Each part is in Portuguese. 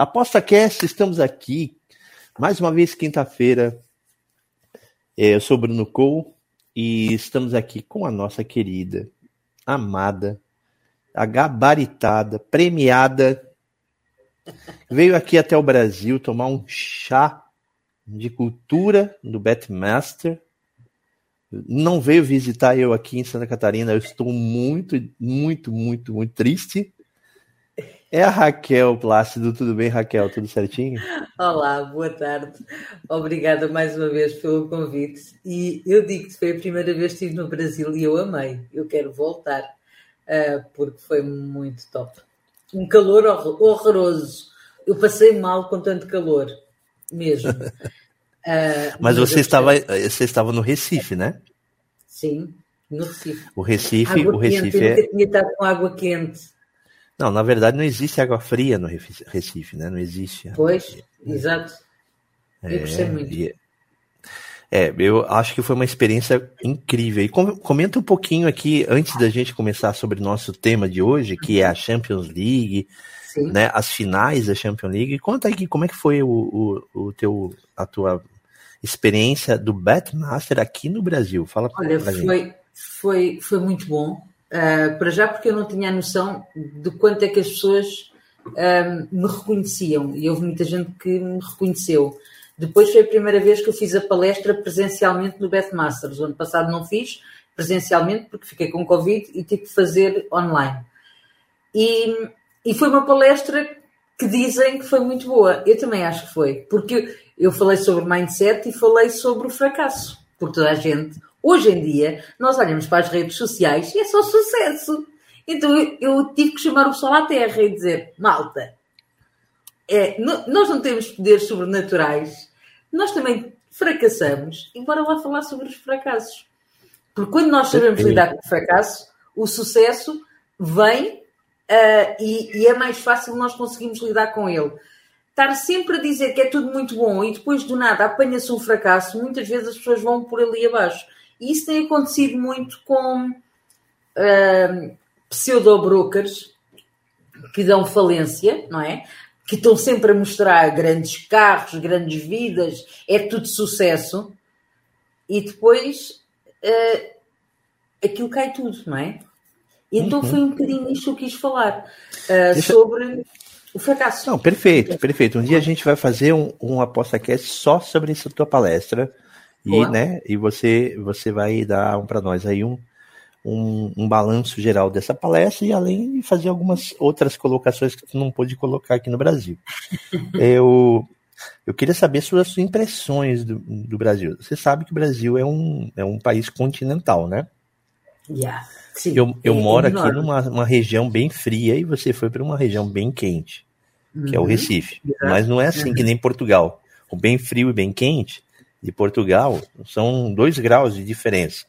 ApostaCast, estamos aqui mais uma vez quinta-feira. É, eu sou Bruno Cole e estamos aqui com a nossa querida, amada, a gabaritada, premiada. Veio aqui até o Brasil tomar um chá de cultura do Betmaster. Não veio visitar eu aqui em Santa Catarina. Eu estou muito, muito, muito, muito triste. É a Raquel Plácido. Tudo bem, Raquel? Tudo certinho? Olá, boa tarde. Obrigada mais uma vez pelo convite. E eu digo que foi a primeira vez que estive no Brasil e eu amei. Eu quero voltar uh, porque foi muito top. Um calor horroroso. Eu passei mal com tanto calor, mesmo. Uh, mas você estava, você estava no Recife, né? Sim, no Recife. O Recife, água o Recife quente. é. Eu tinha estado com água quente. Não, na verdade não existe água fria no Recife, né? Não existe. Pois, é. exato. Eu é, muito. E, é, eu acho que foi uma experiência incrível. E comenta um pouquinho aqui, antes da gente começar sobre o nosso tema de hoje, que é a Champions League, Sim. né? As finais da Champions League. Conta aí como é que foi o, o, o teu, a tua experiência do Betmaster aqui no Brasil. Fala Olha, pra foi, gente. Foi, foi muito bom. Uh, para já porque eu não tinha a noção de quanto é que as pessoas uh, me reconheciam e houve muita gente que me reconheceu. Depois foi a primeira vez que eu fiz a palestra presencialmente no Masters. O ano passado não fiz presencialmente porque fiquei com Covid e tive que fazer online. E, e foi uma palestra que dizem que foi muito boa. Eu também acho que foi, porque eu falei sobre mindset e falei sobre o fracasso, porque toda a gente Hoje em dia, nós olhamos para as redes sociais e é só sucesso. Então eu, eu tive que chamar o pessoal à terra e dizer: malta, é, nós não temos poderes sobrenaturais, nós também fracassamos, e bora lá falar sobre os fracassos. Porque quando nós sabemos lidar com o fracasso, o sucesso vem uh, e, e é mais fácil nós conseguirmos lidar com ele estar sempre a dizer que é tudo muito bom e depois do nada apanha-se um fracasso, muitas vezes as pessoas vão por ali abaixo. E isso tem acontecido muito com uh, pseudo-brokers que dão falência, não é? Que estão sempre a mostrar grandes carros, grandes vidas, é tudo sucesso. E depois uh, aquilo cai tudo, não é? Então uhum. foi um bocadinho isto que eu quis falar uh, sobre o fracasso. Não, perfeito, perfeito. Um dia a gente vai fazer um, um ApostaCast só sobre essa tua palestra e, né, e você, você vai dar um, para nós aí um, um, um, balanço geral dessa palestra e além de fazer algumas outras colocações que tu não pôde colocar aqui no Brasil. eu, eu queria saber sobre as suas impressões do, do Brasil. Você sabe que o Brasil é um, é um país continental, né? Yeah. Sim, eu eu é moro enorme. aqui numa uma região bem fria e você foi para uma região bem quente, uhum. que é o uhum. Recife. Mas não é assim uhum. que nem Portugal. O bem frio e bem quente de Portugal são dois graus de diferença.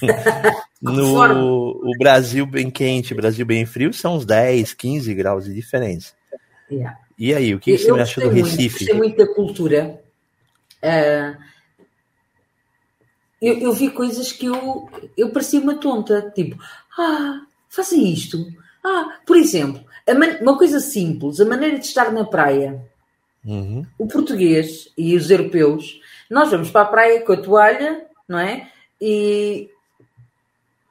no o Brasil bem quente, Brasil bem frio, são uns 10, 15 graus de diferença. Yeah. E aí, o que, que você acha do Recife? Eu muita cultura. Uh, eu, eu, vi coisas que eu, eu parecia uma tonta. Tipo, ah, fazem isto. Ah, por exemplo, uma coisa simples, a maneira de estar na praia. Uhum. O português e os europeus nós vamos para a praia com a toalha, não é? E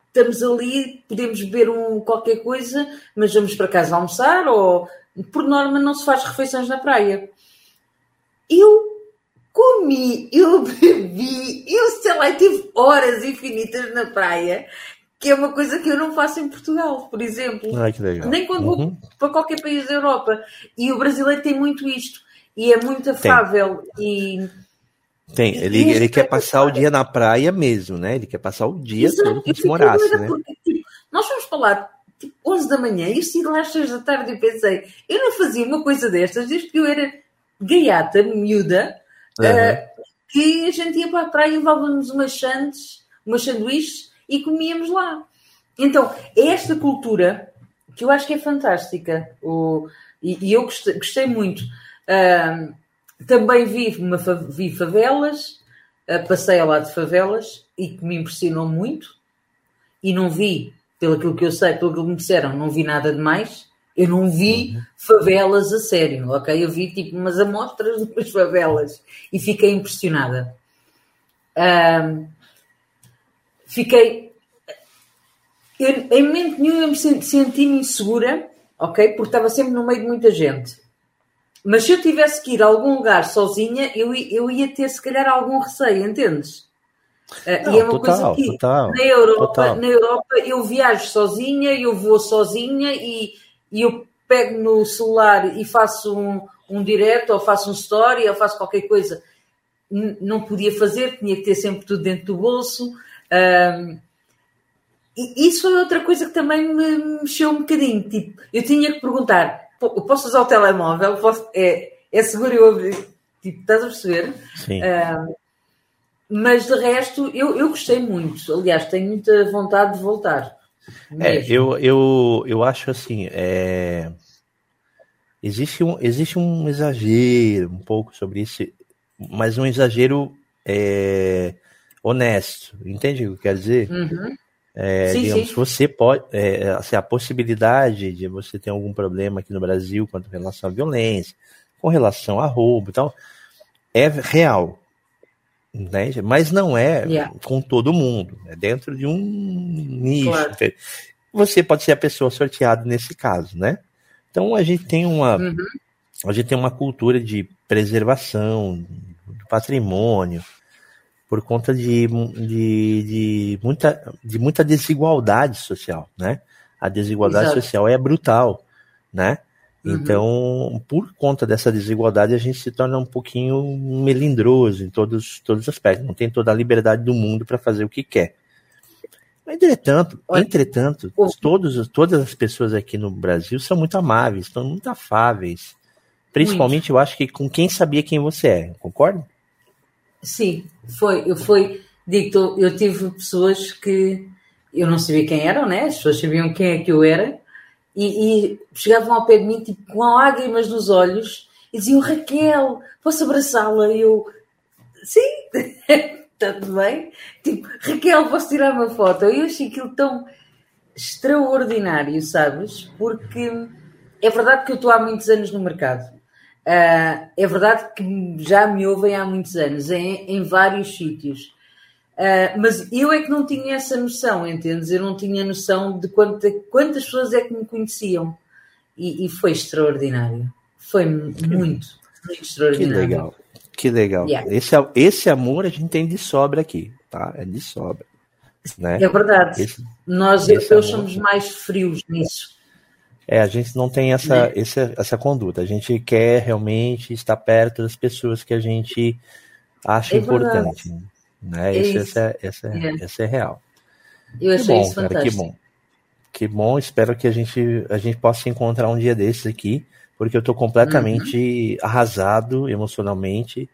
estamos ali, podemos beber um, qualquer coisa, mas vamos para casa almoçar ou, por norma, não se faz refeições na praia. Eu comi, eu bebi, eu sei lá, tive horas infinitas na praia, que é uma coisa que eu não faço em Portugal, por exemplo. Ai. Nem quando uhum. vou para qualquer país da Europa. E o brasileiro tem muito isto. E é muito afável. Tem. E tem, ele, ele quer passar o dia na praia mesmo, né? Ele quer passar o dia Exato. todo como se morasse, né? Porque, tipo, nós fomos falar tipo, 11 da manhã e eu lá às 6 da tarde e pensei, eu não fazia uma coisa destas desde que eu era gaiata, miúda, uhum. uh, que a gente ia para a praia e levávamos umas sandes, umas sanduíches e comíamos lá. Então, é esta cultura que eu acho que é fantástica. O, e, e eu gostei, gostei muito. Uh, também vi, uma, vi favelas, uh, passei ao lado de favelas e que me impressionou muito. E não vi, pelo que eu sei, pelo que me disseram, não vi nada de mais. Eu não vi uhum. favelas a sério, ok? Eu vi tipo umas amostras de umas favelas e fiquei impressionada. Uh, fiquei. Eu, em momento nenhum eu me senti-me insegura, ok? Porque estava sempre no meio de muita gente. Mas se eu tivesse que ir a algum lugar sozinha, eu, eu ia ter se calhar algum receio, entendes? Não, e é uma total, coisa que total, na, Europa, na Europa eu viajo sozinha, eu vou sozinha e, e eu pego no celular e faço um, um direto, ou faço um story, ou faço qualquer coisa. N não podia fazer, tinha que ter sempre tudo dentro do bolso. Um, e isso foi outra coisa que também me mexeu um bocadinho. Tipo, eu tinha que perguntar: posso usar o telemóvel? Posso, é, é seguro eu abrir? Tipo, estás a perceber? Sim. Um, mas de resto, eu, eu gostei muito. Aliás, tenho muita vontade de voltar. É, eu, eu, eu acho assim, é... existe, um, existe um exagero um pouco sobre isso, mas um exagero é, honesto, entende o que eu quero dizer? Uhum. É, sim, digamos, sim. você pode, é, assim, a possibilidade de você ter algum problema aqui no Brasil quanto em relação à violência, com relação a roubo e tal, é real. Entende? Mas não é yeah. com todo mundo, é dentro de um nicho. Claro. Você pode ser a pessoa sorteada nesse caso, né? Então a gente tem uma, uhum. a gente tem uma cultura de preservação do patrimônio por conta de, de, de, muita, de muita desigualdade social, né? A desigualdade Exato. social é brutal, né? Uhum. Então, por conta dessa desigualdade, a gente se torna um pouquinho melindroso em todos, todos os aspectos. Não tem toda a liberdade do mundo para fazer o que quer. Entretanto, Olha, entretanto, todos, todas as pessoas aqui no Brasil são muito amáveis, estão muito afáveis. Principalmente, muito. eu acho que com quem sabia quem você é, concorda? Sim, foi. Eu fui, digo, eu tive pessoas que eu não sabia quem eram, né? As pessoas sabiam quem é que eu era, e, e chegavam ao pé de mim tipo, com lágrimas nos olhos e diziam Raquel, posso abraçá-la? E eu, sim, está tudo bem. Tipo, Raquel, posso tirar uma foto? Eu achei aquilo tão extraordinário, sabes? Porque é verdade que eu estou há muitos anos no mercado. Uh, é verdade que já me ouvem há muitos anos, em, em vários sítios. Uh, mas eu é que não tinha essa noção, entendes? Eu não tinha noção de quanta, quantas pessoas é que me conheciam. E, e foi extraordinário. Foi muito, muito extraordinário. Que legal. Que legal. Yeah. Esse, esse amor a gente tem de sobra aqui, tá? É de sobra. Né? É verdade. Esse, Nós europeus somos mais frios nisso. É, a gente não tem essa, né? essa, essa conduta. A gente quer realmente estar perto das pessoas que a gente acha é importante. Né? Esse, essa, essa, é. essa é real. Eu achei que bom, isso cara, fantástico. Que bom. Que bom, espero que a gente, a gente possa encontrar um dia desses aqui, porque eu estou completamente uhum. arrasado emocionalmente.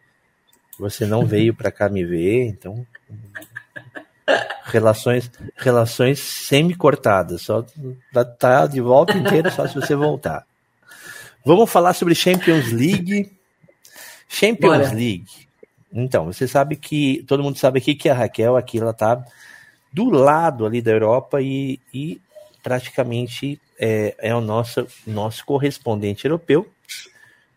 Você não veio para cá me ver, então relações relações semi-cortadas, só tá de volta inteira só se você voltar. Vamos falar sobre Champions League. Champions Bora. League então, você sabe que, todo mundo sabe aqui que a Raquel aqui, ela tá do lado ali da Europa e, e praticamente é, é o nosso, nosso correspondente europeu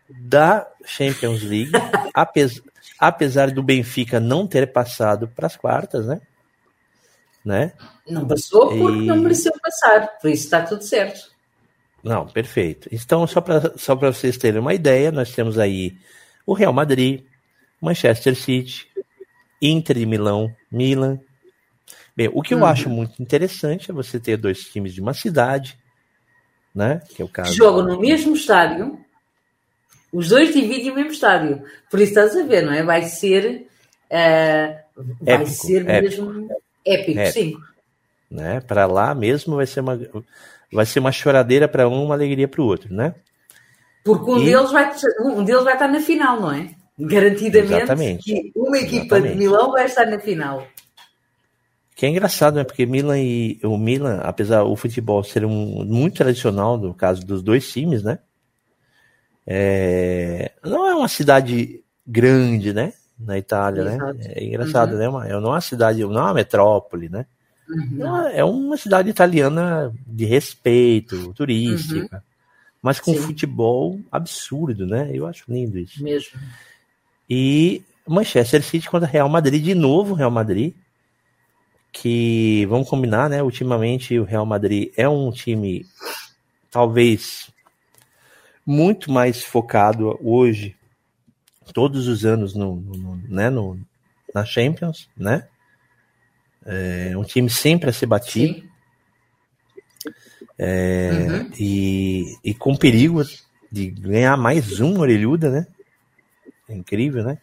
da Champions League, apesar, apesar do Benfica não ter passado para as quartas, né? Né? Não passou porque e... não mereceu passar, por isso está tudo certo. Não, perfeito. Então, só para só vocês terem uma ideia, nós temos aí o Real Madrid, Manchester City, Inter de Milão, Milan. Bem, o que eu uhum. acho muito interessante é você ter dois times de uma cidade, né? Que é o caso. Jogam no mesmo estádio. Os dois dividem o mesmo estádio. Por isso estás a ver, não é? Vai ser. Uh, vai épico, ser mesmo épico, épico. sim. Né? Para lá mesmo vai ser uma vai ser uma choradeira para um, uma alegria para o outro, né? Porque um, e... deles vai, um deles vai estar na final, não é? Garantidamente Exatamente. que uma equipa Exatamente. de Milão vai estar na final. Que é engraçado, né? Porque Milan e o Milan, apesar o futebol ser um, muito tradicional no caso dos dois times, né? É, não é uma cidade grande, né? Na Itália, né? Exato. né? É engraçado, uhum. né? Uma, é não é uma cidade, não é uma metrópole, né? Uhum. É uma cidade italiana de respeito, turística, uhum. mas com Sim. futebol absurdo, né? Eu acho lindo isso. Mesmo. E Manchester City contra Real Madrid, de novo Real Madrid, que vamos combinar, né? Ultimamente o Real Madrid é um time talvez muito mais focado hoje, todos os anos no, no né, no, na Champions, né? É um time sempre a ser batido. É, uhum. e, e com perigo de ganhar mais um orelhuda, né? É incrível, né?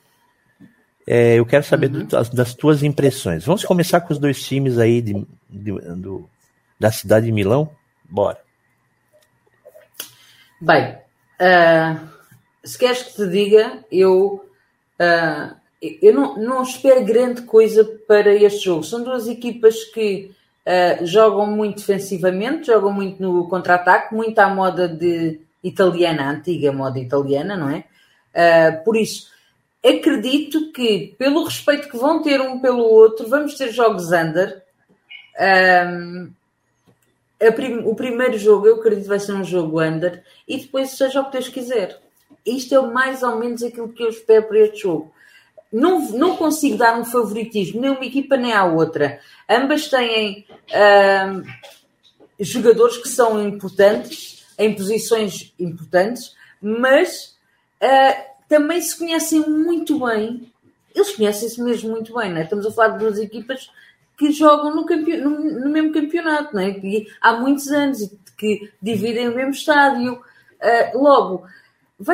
É, eu quero saber uhum. do, das, das, tuas impressões. Vamos começar com os dois times aí de, de, do, da cidade de Milão? Bora. Bem, uh, se queres que te diga, eu uh, eu não, não espero grande coisa para este jogo. São duas equipas que uh, jogam muito defensivamente, jogam muito no contra-ataque, muito à moda de italiana, antiga moda italiana, não é? Uh, por isso, acredito que, pelo respeito que vão ter um pelo outro, vamos ter jogos under. Um, prim o primeiro jogo, eu acredito vai ser um jogo under, e depois seja o que Deus quiser. Isto é mais ou menos aquilo que eu espero para este jogo não, não consigo dar um favoritismo nem uma equipa nem à outra. Ambas têm uh, jogadores que são importantes, em posições importantes, mas uh, também se conhecem muito bem. Eles conhecem-se mesmo muito bem, não é? Estamos a falar de duas equipas que jogam no, no, mesmo campeonato, não é? E há muitos anos e que dividem o mesmo estádio. Uh, logo,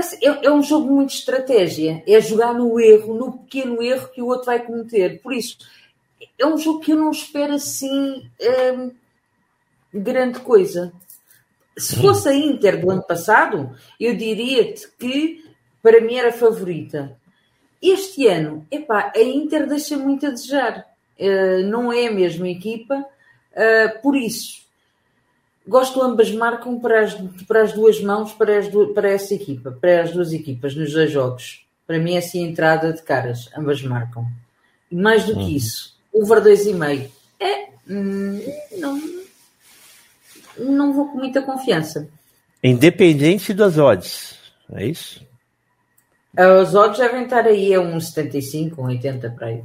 ser, é, é, um jogo muito de estratégia. É jogar no erro, no pequeno erro que o outro vai cometer. Por isso, é um jogo que eu não espero assim hum, grande coisa. Se fosse a Inter do ano passado, eu diria-te que para mim era favorita. Este ano, epá, a Inter deixa muito a desejar. Uh, não é a mesma equipa, uh, por isso gosto ambas marcam para as, para as duas mãos, para, as para essa equipa, para as duas equipas, nos dois jogos. Para mim é assim a entrada de caras, ambas marcam. E mais do que isso, over 2,5 é. Hum, não, não vou com muita confiança. Independente das odds, é isso? Os odds devem estar aí a uns 75, 80 para aí.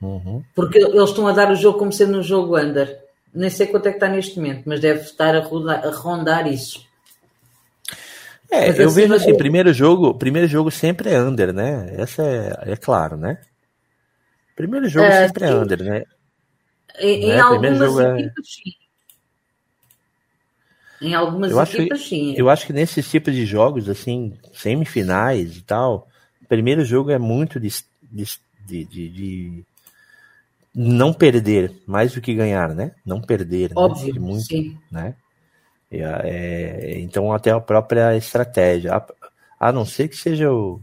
Uhum. Porque eles estão a dar o jogo como sendo um jogo under nem sei quanto é que está neste momento, mas deve estar a rondar, a rondar isso. É, mas eu assim, vejo assim, eu... primeiro jogo, primeiro jogo sempre é under, né? Essa é, é claro, né? Primeiro jogo é, sempre é sim. é under, né? Em, né? em algumas é equipes, é... sim. Em algumas eu equipas, acho, sim. Eu acho que nesses tipos de jogos, assim, semifinais e tal, primeiro jogo é muito de, de, de, de não perder mais do que ganhar, né? Não perder, né? Óbvio, né? muito, sim. né? É, então até a própria estratégia, a, a não ser que seja o,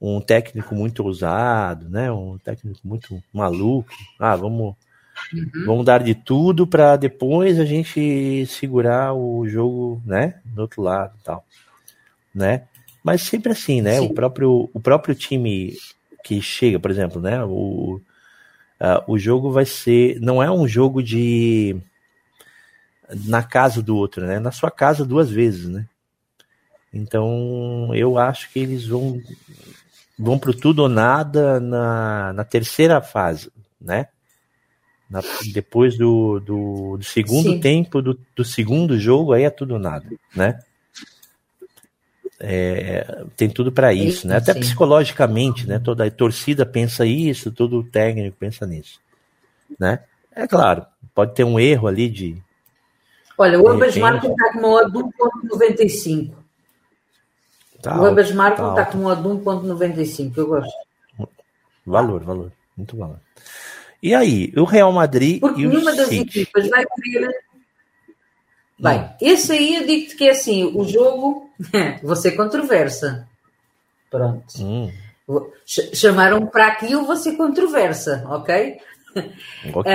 um técnico muito ousado, né? Um técnico muito maluco. Ah, vamos uhum. vamos dar de tudo para depois a gente segurar o jogo, né? Do outro lado, tal, né? Mas sempre assim, né? Sim. O próprio o próprio time que chega, por exemplo, né? O Uh, o jogo vai ser. Não é um jogo de. na casa do outro, né? Na sua casa duas vezes, né? Então eu acho que eles vão. vão pro tudo ou nada na, na terceira fase, né? Na, depois do, do, do segundo Sim. tempo do, do segundo jogo, aí é tudo ou nada, né? É, tem tudo para isso, né? Até psicologicamente, né? Toda a torcida pensa isso, todo técnico pensa nisso, né? É claro, pode ter um erro ali de. Olha, o Ambas Marcam está com uma de 1.95. Tá o Ambas Marcam está com uma de 1.95, eu gosto. Valor, valor, muito valor. E aí, o Real Madrid Porque e o nenhuma das equipas vai querer Bem, hum. esse aí eu digo-te que é assim, o jogo, vou ser controversa. Pronto. Hum. Chamaram para aquilo, vou ser controversa, ok? Ok.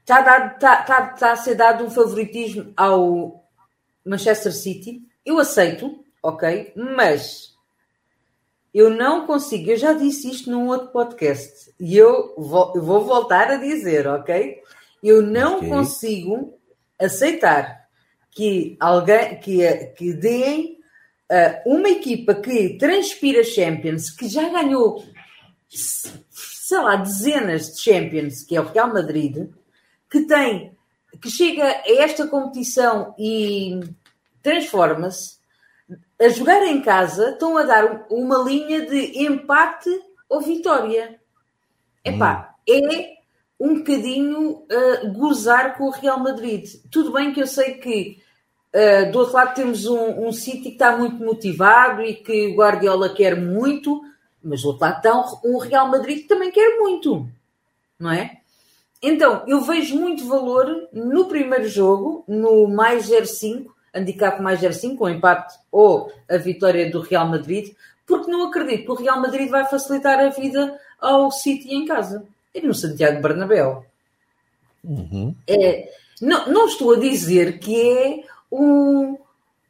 Está a, tá, tá, tá a ser dado um favoritismo ao Manchester City. Eu aceito, ok? Mas eu não consigo. Eu já disse isto num outro podcast e eu vou, eu vou voltar a dizer, ok? Eu não okay. consigo aceitar que alguém que, que deem uh, uma equipa que transpira Champions, que já ganhou sei lá, dezenas de Champions, que é o Real Madrid, que tem, que chega a esta competição e transforma-se, a jogar em casa, estão a dar uma linha de empate ou vitória. Epá, hum. é um bocadinho uh, gozar com o Real Madrid. Tudo bem que eu sei que uh, do outro lado temos um, um City que está muito motivado e que o Guardiola quer muito, mas do outro lado está um, um Real Madrid que também quer muito, não é? Então, eu vejo muito valor no primeiro jogo, no mais 0,5, handicap mais 0,5, o empate ou a vitória do Real Madrid, porque não acredito que o Real Madrid vai facilitar a vida ao City em casa. E no Santiago Bernabéu. Uhum. É, não, não, estou a dizer que é um,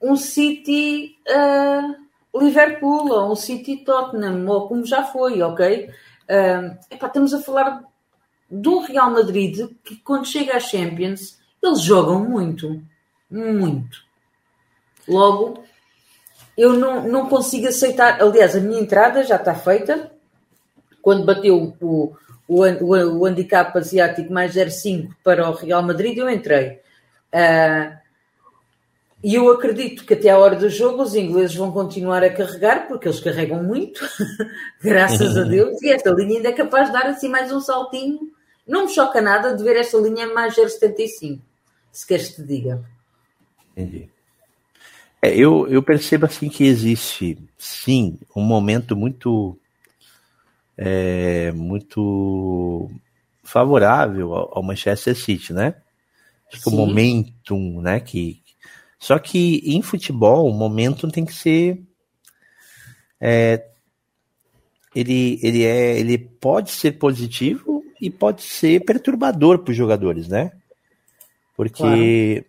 um City uh, Liverpool ou um City Tottenham, ou como já foi, ok? Uh, epá, estamos a falar do Real Madrid que quando chega às Champions eles jogam muito, muito. Logo, eu não, não consigo aceitar. Aliás, a minha entrada já está feita. Quando bateu o, o, o, o handicap asiático mais 0,5 para o Real Madrid, eu entrei. Uh, e eu acredito que até a hora do jogo os ingleses vão continuar a carregar, porque eles carregam muito, graças a Deus, e esta linha ainda é capaz de dar assim mais um saltinho não me choca nada de ver esta linha mais 0,75, se queres que te diga. Entendi. É, eu, eu percebo assim que existe, sim, um momento muito é, muito favorável ao, Manchester City, né? Acho que o momentum, né? Que, só que em futebol, o momentum tem que ser é, ele, ele, é, ele pode ser positivo e pode ser perturbador para os jogadores, né? Porque claro.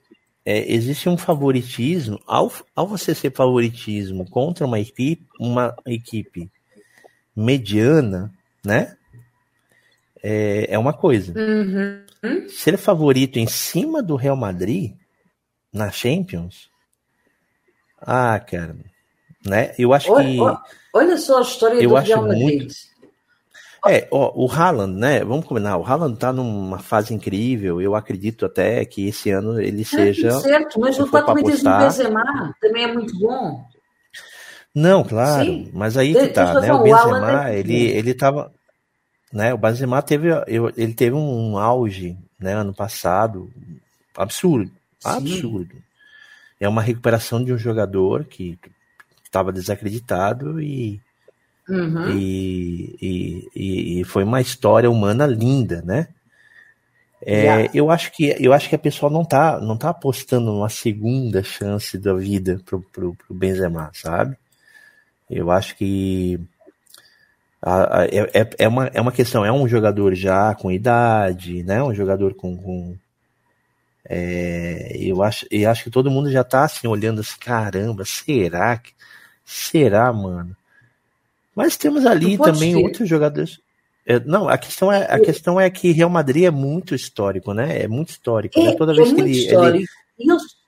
é, existe um favoritismo, ao, ao você ser favoritismo contra uma equipe, uma equipe mediana, né? É, é uma coisa. Uhum. Ser favorito em cima do Real Madrid na Champions, ah, cara, né? Eu acho olha, que. Olha só a história eu do acho Real Madrid. Muito, é, ó, o Haaland, né? Vamos combinar, o Haaland tá numa fase incrível. Eu acredito até que esse ano ele é, seja. Certo, mas o fato do Benzema também é muito bom. Não, claro, Sim. mas aí que tá, né? O Benzema, ele, ele tava. Né, o Benzema teve, ele teve um auge, né, ano passado, absurdo, absurdo. Sim. É uma recuperação de um jogador que estava desacreditado e Uhum. E, e, e, foi uma história humana linda, né? É, yeah. eu acho que eu acho que a pessoa não tá não tá apostando numa segunda chance da vida pro, pro, pro Benzema, sabe? Eu acho que a, a, é, é, uma, é uma questão, é um jogador já com idade, né? Um jogador com, com é, eu acho eu acho que todo mundo já tá assim olhando assim, caramba, será que será, mano? Mas temos ali também ser. outros jogadores. É, não, a questão, é, a questão é que Real Madrid é muito histórico, né? É muito histórico. É, né? Toda vez é que ele, ele,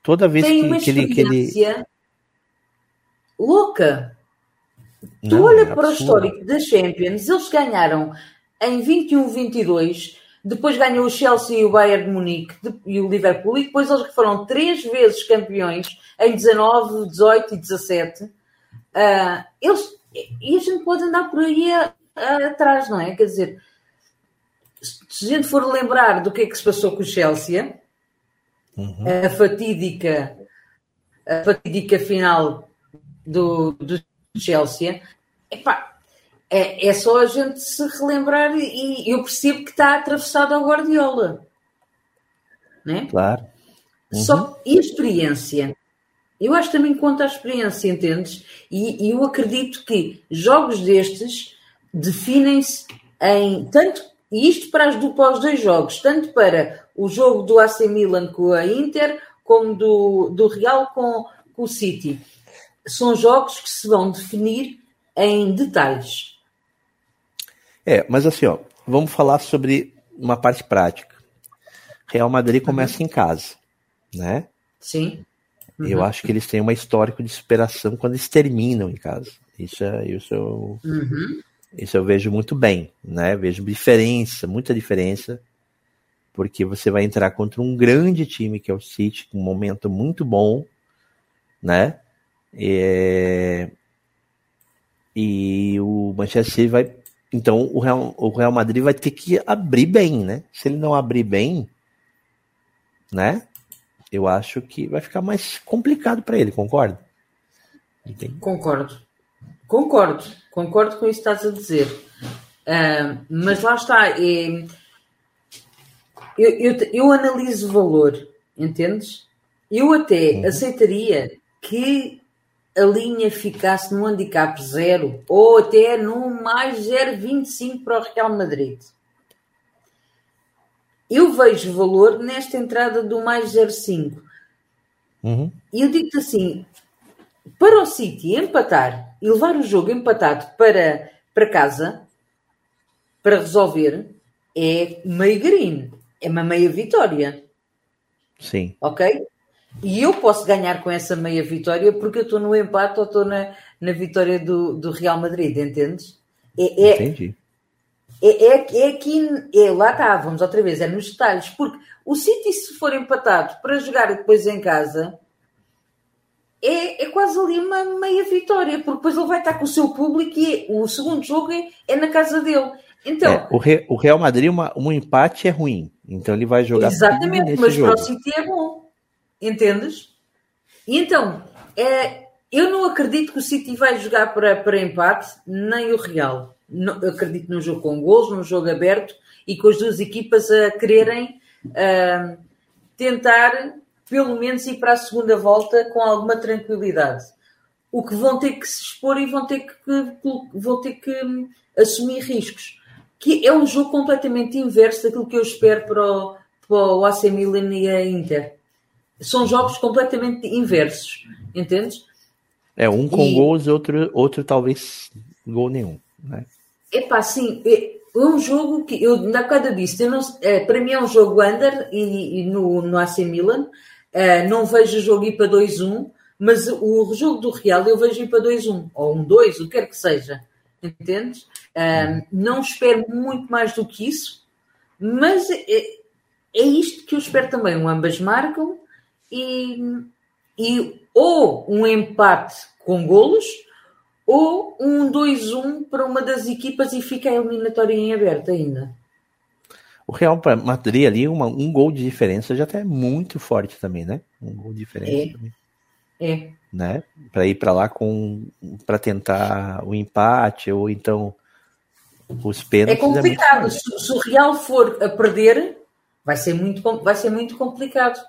Toda vez que, que, ele, que ele. Louca! Não, tu olha é para o histórico da Champions, eles ganharam em 21-22, depois ganhou o Chelsea e o Bayern de Munique e o Liverpool, e depois eles foram três vezes campeões em 19, 18 e 17. Uh, ah, eles e a gente pode andar por aí a, a, atrás, não é? Quer dizer, se a gente for lembrar do que é que se passou com o Chelsea, uhum. a fatídica, a fatídica final do, do Chelsea, epá, é, é só a gente se relembrar e eu percebo que está atravessado ao Guardiola. né? Claro. Uhum. Só, e a experiência? Eu acho que também conta a experiência, entendes? E, e eu acredito que jogos destes definem-se em tanto, e isto para, as, para os dois jogos, tanto para o jogo do AC Milan com a Inter, como do, do Real com, com o City. São jogos que se vão definir em detalhes. É, mas assim, ó, vamos falar sobre uma parte prática. Real Madrid começa uhum. em casa, né? Sim. Uhum. Eu acho que eles têm uma histórico de superação quando eles terminam em casa. Isso, é, isso, eu, uhum. isso eu vejo muito bem, né? Vejo diferença, muita diferença, porque você vai entrar contra um grande time que é o City, com um momento muito bom, né? É... E o Manchester City vai. Então o Real, o Real Madrid vai ter que abrir bem, né? Se ele não abrir bem, né? eu acho que vai ficar mais complicado para ele, concorda? Entendi. Concordo. Concordo. Concordo com isso que estás a dizer. Uh, mas lá está. É, eu, eu, eu, analiso o valor, entendes? Eu até uhum. aceitaria que a linha ficasse no handicap zero ou até no mais 0,25 para o Real Madrid eu vejo valor nesta entrada do mais 0,5. Uhum. E eu digo-te assim: para o City empatar e levar o jogo empatado para, para casa, para resolver, é meio green, é uma meia vitória. Sim. Ok? E eu posso ganhar com essa meia vitória porque eu estou no empate ou estou na, na vitória do, do Real Madrid, entendes? É, é, Entendi. É, é, é aqui, é, lá está, vamos outra vez, é nos detalhes, porque o City, se for empatado para jogar depois em casa, é, é quase ali uma meia vitória, porque depois ele vai estar com o seu público e o segundo jogo é, é na casa dele. Então, é, o, Re, o, Real Madrid, uma, um empate é ruim, então ele vai jogar. Exatamente, mas jogo. para o City é bom, entendes? E então, é, eu não acredito que o City vai jogar para, para empate, nem o Real eu acredito num jogo com gols, num jogo aberto e com as duas equipas a quererem uh, tentar, pelo menos, ir para a segunda volta com alguma tranquilidade. O que vão ter que se expor e vão ter que, vão ter que hum, assumir riscos. Que é um jogo completamente inverso daquilo que eu espero para o, para o AC Milan e a Inter. São jogos completamente inversos, entendes? É, um com e... gols, outro, outro talvez gol nenhum. Né? Epá, sim, é, um jogo que eu na cada disse, não, é, para mim é um jogo under e, e no, no AC Milan, é, não vejo o jogo ir para 2-1, mas o jogo do Real eu vejo ir para 2-1, ou 1-2, o que quer que seja, entendes? É, não espero muito mais do que isso, mas é, é isto que eu espero também, ambas marcam e, e ou um empate com golos, ou um 2-1 para uma das equipas e fica a eliminatória em aberto ainda. O Real Madrid ali, uma, um gol de diferença já é muito forte também, né? Um gol de diferença é. também. É. Né? Para ir para lá com para tentar o empate ou então os pênaltis. É complicado. É se, se, o Real for a perder, vai ser muito, vai ser muito complicado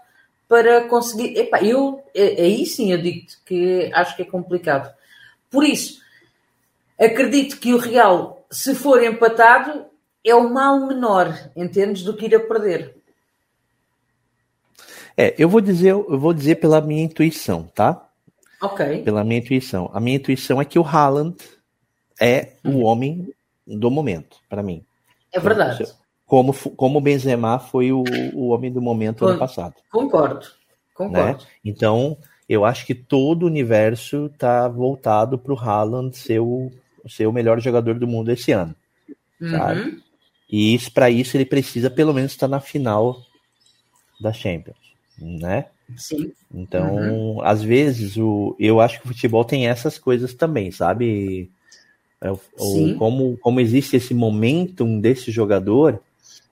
para conseguir. Epá, eu é, aí sim eu digo que acho que é complicado. Por isso, acredito que o Real, se for empatado, é o mal menor, entendes, do que ir a perder. É, eu vou dizer, eu vou dizer pela minha intuição, tá? Ok. Pela minha intuição. A minha intuição é que o Haaland é o uhum. homem do momento, para mim. É verdade. Como, como o Benzema foi o, o homem do momento Con ano passado. Concordo. Concordo. Né? Então, eu acho que todo o universo está voltado para o Haaland ser o, ser o melhor jogador do mundo esse ano. Uhum. E para isso ele precisa pelo menos estar tá na final da Champions, né? Sim. Então, uhum. às vezes, o, eu acho que o futebol tem essas coisas também, sabe? É como, como existe esse momentum desse jogador,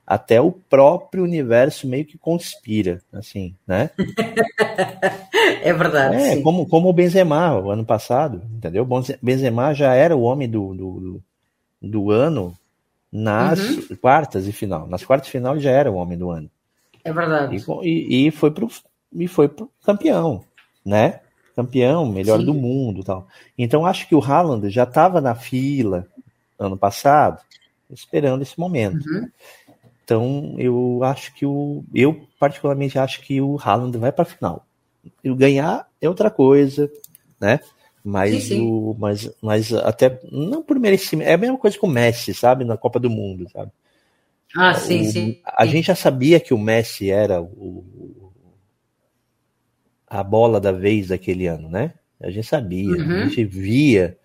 até o próprio universo meio que conspira, assim, né? é verdade. É, sim. como, como o Benzema, o ano passado, entendeu? Benzema já era o homem do, do, do ano nas uhum. quartas e final. Nas quartas e final ele já era o homem do ano. É verdade. E, e foi pro e foi pro campeão, né? Campeão, melhor Sim. do mundo, tal. Então acho que o Haaland já estava na fila ano passado, esperando esse momento. Uhum. Então eu acho que o eu particularmente acho que o Haaland vai para a final. E ganhar é outra coisa, né? Mas sim, sim. o mas, mas até não por merecimento, é a mesma coisa com o Messi, sabe, na Copa do Mundo, sabe? Ah, sim, o, sim. A gente já sabia que o Messi era o, a bola da vez daquele ano, né? A gente sabia, uhum. a gente via,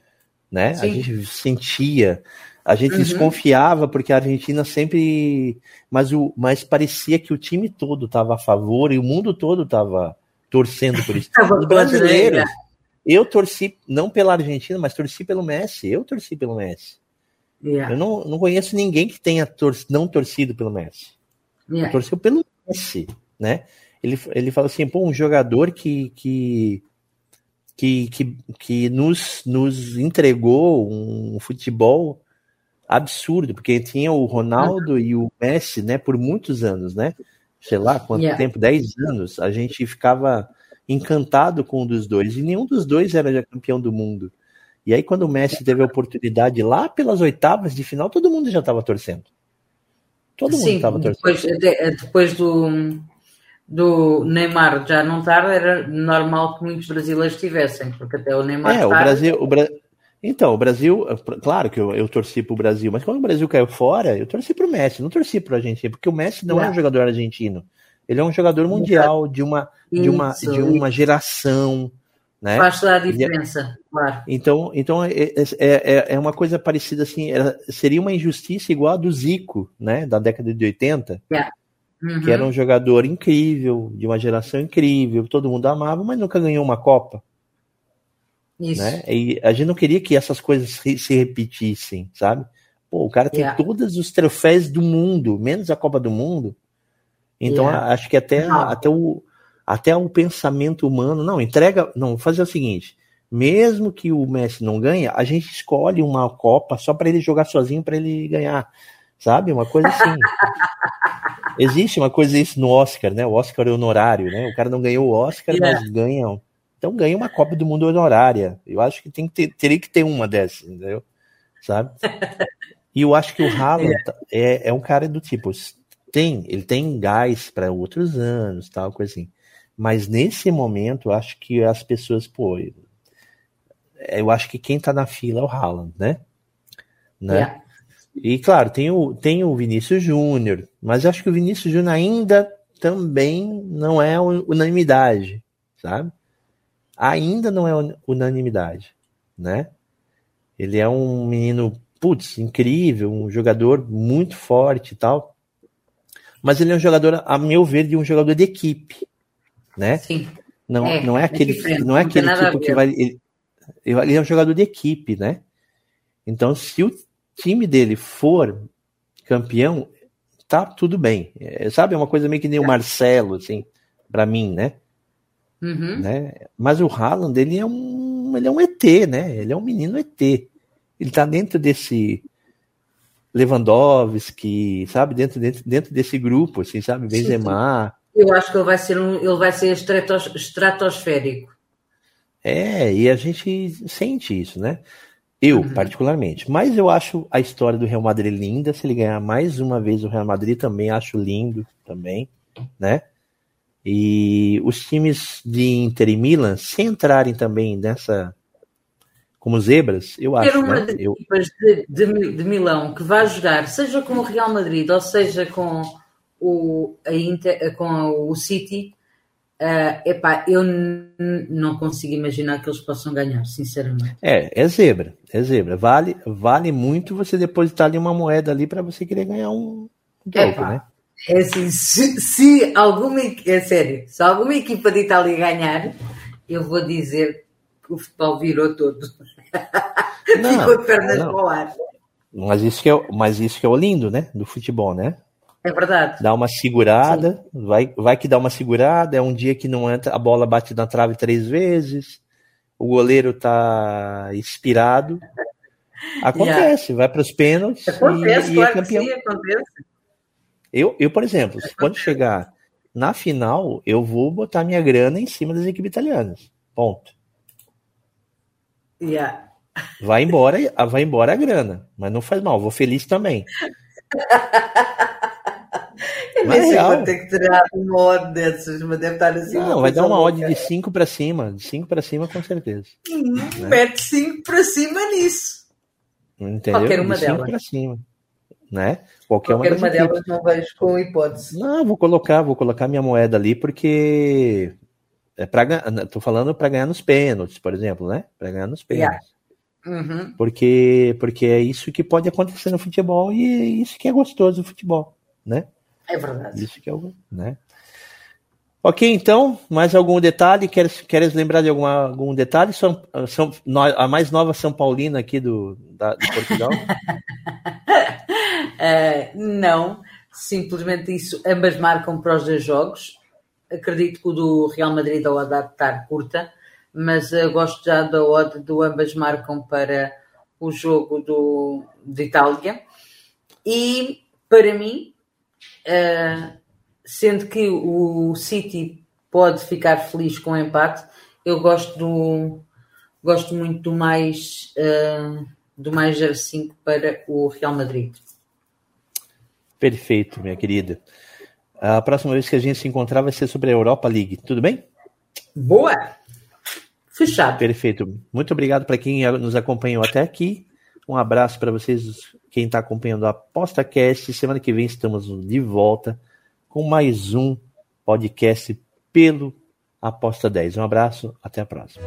né? Sim. A gente sentia, a gente uhum. desconfiava porque a Argentina sempre, mas o, mas parecia que o time todo estava a favor e o mundo todo estava torcendo por isso. Os brasileiros, eu torci não pela Argentina, mas torci pelo Messi. Eu torci pelo Messi. Yeah. Eu não, não conheço ninguém que tenha tor não torcido pelo Messi. Yeah. Torceu pelo Messi, né? ele, ele fala assim, pô, um jogador que, que, que, que, que nos, nos entregou um futebol absurdo, porque tinha o Ronaldo e o Messi, né, por muitos anos, né? Sei lá quanto yeah. tempo, 10 anos, a gente ficava encantado com um dos dois, e nenhum dos dois era já campeão do mundo. E aí, quando o Messi teve a oportunidade lá pelas oitavas de final, todo mundo já estava torcendo. Todo mundo estava torcendo. Depois, depois do, do Neymar já não tarde, era normal que muitos brasileiros tivessem, porque até o Neymar. É, o Brasil. O Bra... Então, o Brasil, claro que eu, eu torci para o Brasil, mas quando o Brasil caiu fora, eu torci para o Messi, não torci a Argentina, porque o Messi não é. é um jogador argentino. Ele é um jogador mundial de uma, de uma, de uma geração. Né? Faz toda a diferença, é... claro. Então, então é, é, é, é, uma coisa parecida assim, era, seria uma injustiça igual a do Zico, né? Da década de 80. Yeah uhum. que era um jogador incrível, de uma geração incrível, todo mundo amava, mas nunca ganhou uma Copa. Isso. Né? E a gente não queria que essas coisas se repetissem, sabe? Pô, o cara tem yeah. todos os troféus do mundo, menos a Copa do Mundo. Então yeah. acho que até, até, o, até o pensamento humano, não, entrega, não, fazer o seguinte, mesmo que o Messi não ganhe, a gente escolhe uma Copa só para ele jogar sozinho para ele ganhar, sabe? Uma coisa assim. Existe uma coisa isso no Oscar, né? O Oscar é honorário, né? O cara não ganhou o Oscar, yeah. mas ganha. Então ganha uma Copa do Mundo honorária. Eu acho que tem que ter, teria que ter uma dessas, entendeu? Sabe? E eu acho que o Haaland yeah. é, é um cara do tipo, tem, ele tem gás para outros anos, tal, coisa assim. Mas nesse momento, eu acho que as pessoas, pô, eu acho que quem tá na fila é o Haaland, né? né? Yeah. E claro, tem o, tem o Vinícius Júnior, mas acho que o Vinícius Júnior ainda também não é unanimidade, sabe? Ainda não é unanimidade, né? Ele é um menino, putz, incrível, um jogador muito forte e tal. Mas ele é um jogador, a meu ver, de um jogador de equipe, né? Sim. Não é, não é, é aquele, não é aquele tipo que vai. Ele, ele é um jogador de equipe, né? Então, se o time dele for campeão, tá tudo bem. É, sabe, é uma coisa meio que nem o Marcelo, assim, para mim, né? Uhum. né? Mas o Haaland, ele é um, ele é um ET, né? Ele é um menino ET. Ele tá dentro desse Lewandowski, sabe? Dentro, dentro, dentro desse grupo, assim, sabe? Benzema. Eu acho que ele vai ser um, ele vai ser estratos, estratosférico. É, e a gente sente isso, né? Eu, uhum. particularmente. Mas eu acho a história do Real Madrid linda. Se ele ganhar mais uma vez o Real Madrid, também acho lindo, também, né? E os times de Inter e Milan, se entrarem também nessa como zebras, eu acho. Ter uma né? eu... de, de, de, Milão que vai jogar, seja com o Real Madrid ou seja com o, a Inter, com o City, Uh, epá, eu não consigo imaginar que eles possam ganhar, sinceramente. É, é zebra, é zebra. Vale, vale muito você depositar ali uma moeda ali para você querer ganhar um troco, né? É assim, se, se, alguma é sério, se alguma equipa de Itália ganhar, eu vou dizer que o futebol virou todo. Não, Ficou de pernas não. para o ar. Mas isso, que é, mas isso que é o lindo, né? Do futebol, né? É verdade. Dá uma segurada, vai, vai que dá uma segurada, é um dia que não entra, a bola bate na trave três vezes, o goleiro tá inspirado. Acontece, yeah. vai para os pênaltis acontece, e, claro e é campeão. Sim, acontece. Eu, eu, por exemplo, quando chegar na final eu vou botar minha grana em cima das equipes italianas. Ponto. Yeah. Vai embora, vai embora a grana, mas não faz mal, vou feliz também. Nem sei quanto é que terá uma odd dessas, mas deve estar assim. Não, vai dar uma odd de 5 para cima, de 5 para cima com certeza. Hum, né? Mete 5 para cima nisso. Entendeu? Qualquer uma de delas. para cima. Né? Qualquer, Qualquer uma, delas não vejo com hipótese. Não, vou colocar, vou colocar minha moeda ali porque é para tô falando para ganhar nos pênaltis, por exemplo, né? Para ganhar nos pênaltis. Yeah. Uhum. Porque, porque é isso que pode acontecer no futebol e é isso que é gostoso do futebol, né? É verdade. Isso que é o, né? Ok, então, mais algum detalhe? Queres, queres lembrar de alguma, algum detalhe? São, são, a mais nova São Paulina aqui do, da, de Portugal? uh, não, simplesmente isso. Ambas marcam para os dois jogos. Acredito que o do Real Madrid ao adaptar curta, mas uh, gosto já da odd do ambas marcam para o jogo do, de Itália. E para mim, Uh, sendo que o City pode ficar feliz com o empate, eu gosto do gosto muito do mais uh, do mais 0,5 para o Real Madrid. Perfeito, minha querida. A próxima vez que a gente se encontrar vai ser sobre a Europa League, tudo bem? Boa! Fechado. Perfeito. Muito obrigado para quem nos acompanhou até aqui. Um abraço para vocês, quem está acompanhando a ApostaCast. Semana que vem estamos de volta com mais um podcast pelo Aposta 10. Um abraço, até a próxima.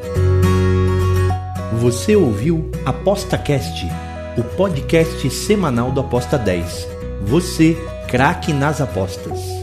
Você ouviu ApostaCast, o podcast semanal do Aposta 10. Você, craque nas apostas.